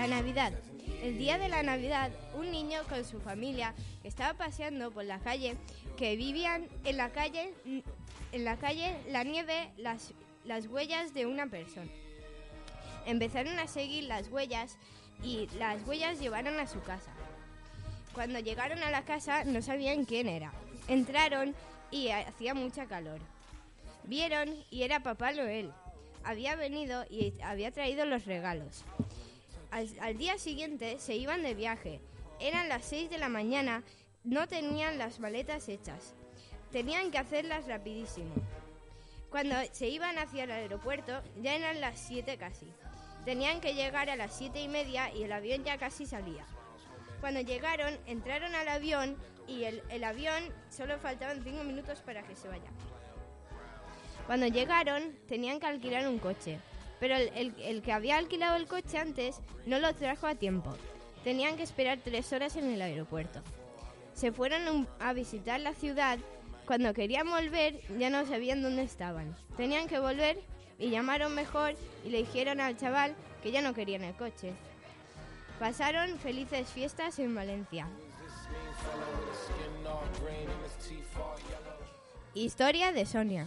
La Navidad. El día de la Navidad, un niño con su familia estaba paseando por la calle, que vivían en la calle, en la calle la nieve, las, las huellas de una persona. Empezaron a seguir las huellas y las huellas llevaron a su casa. Cuando llegaron a la casa no sabían quién era. Entraron y hacía mucha calor. Vieron y era Papá Noel. Había venido y había traído los regalos. Al, día siguiente se iban de viaje. Eran las 6 de la mañana, no tenían las maletas hechas. Tenían que hacerlas rapidísimo. Cuando se iban hacia el aeropuerto, ya eran las 7 casi. Tenían que llegar a las 7 y media y el avión ya casi salía. Cuando llegaron, entraron al avión y el, el avión solo faltaban 5 minutos para que se vaya. Cuando llegaron, tenían que alquilar un coche pero el, que había alquilado el coche antes no lo trajo a tiempo. Tenían que esperar tres horas en el aeropuerto. Se fueron a visitar la ciudad. Cuando querían volver ya no sabían dónde estaban. Tenían que volver y llamaron mejor y le dijeron al chaval que ya no querían el coche. Pasaron felices fiestas en Valencia. Historia de Sonia.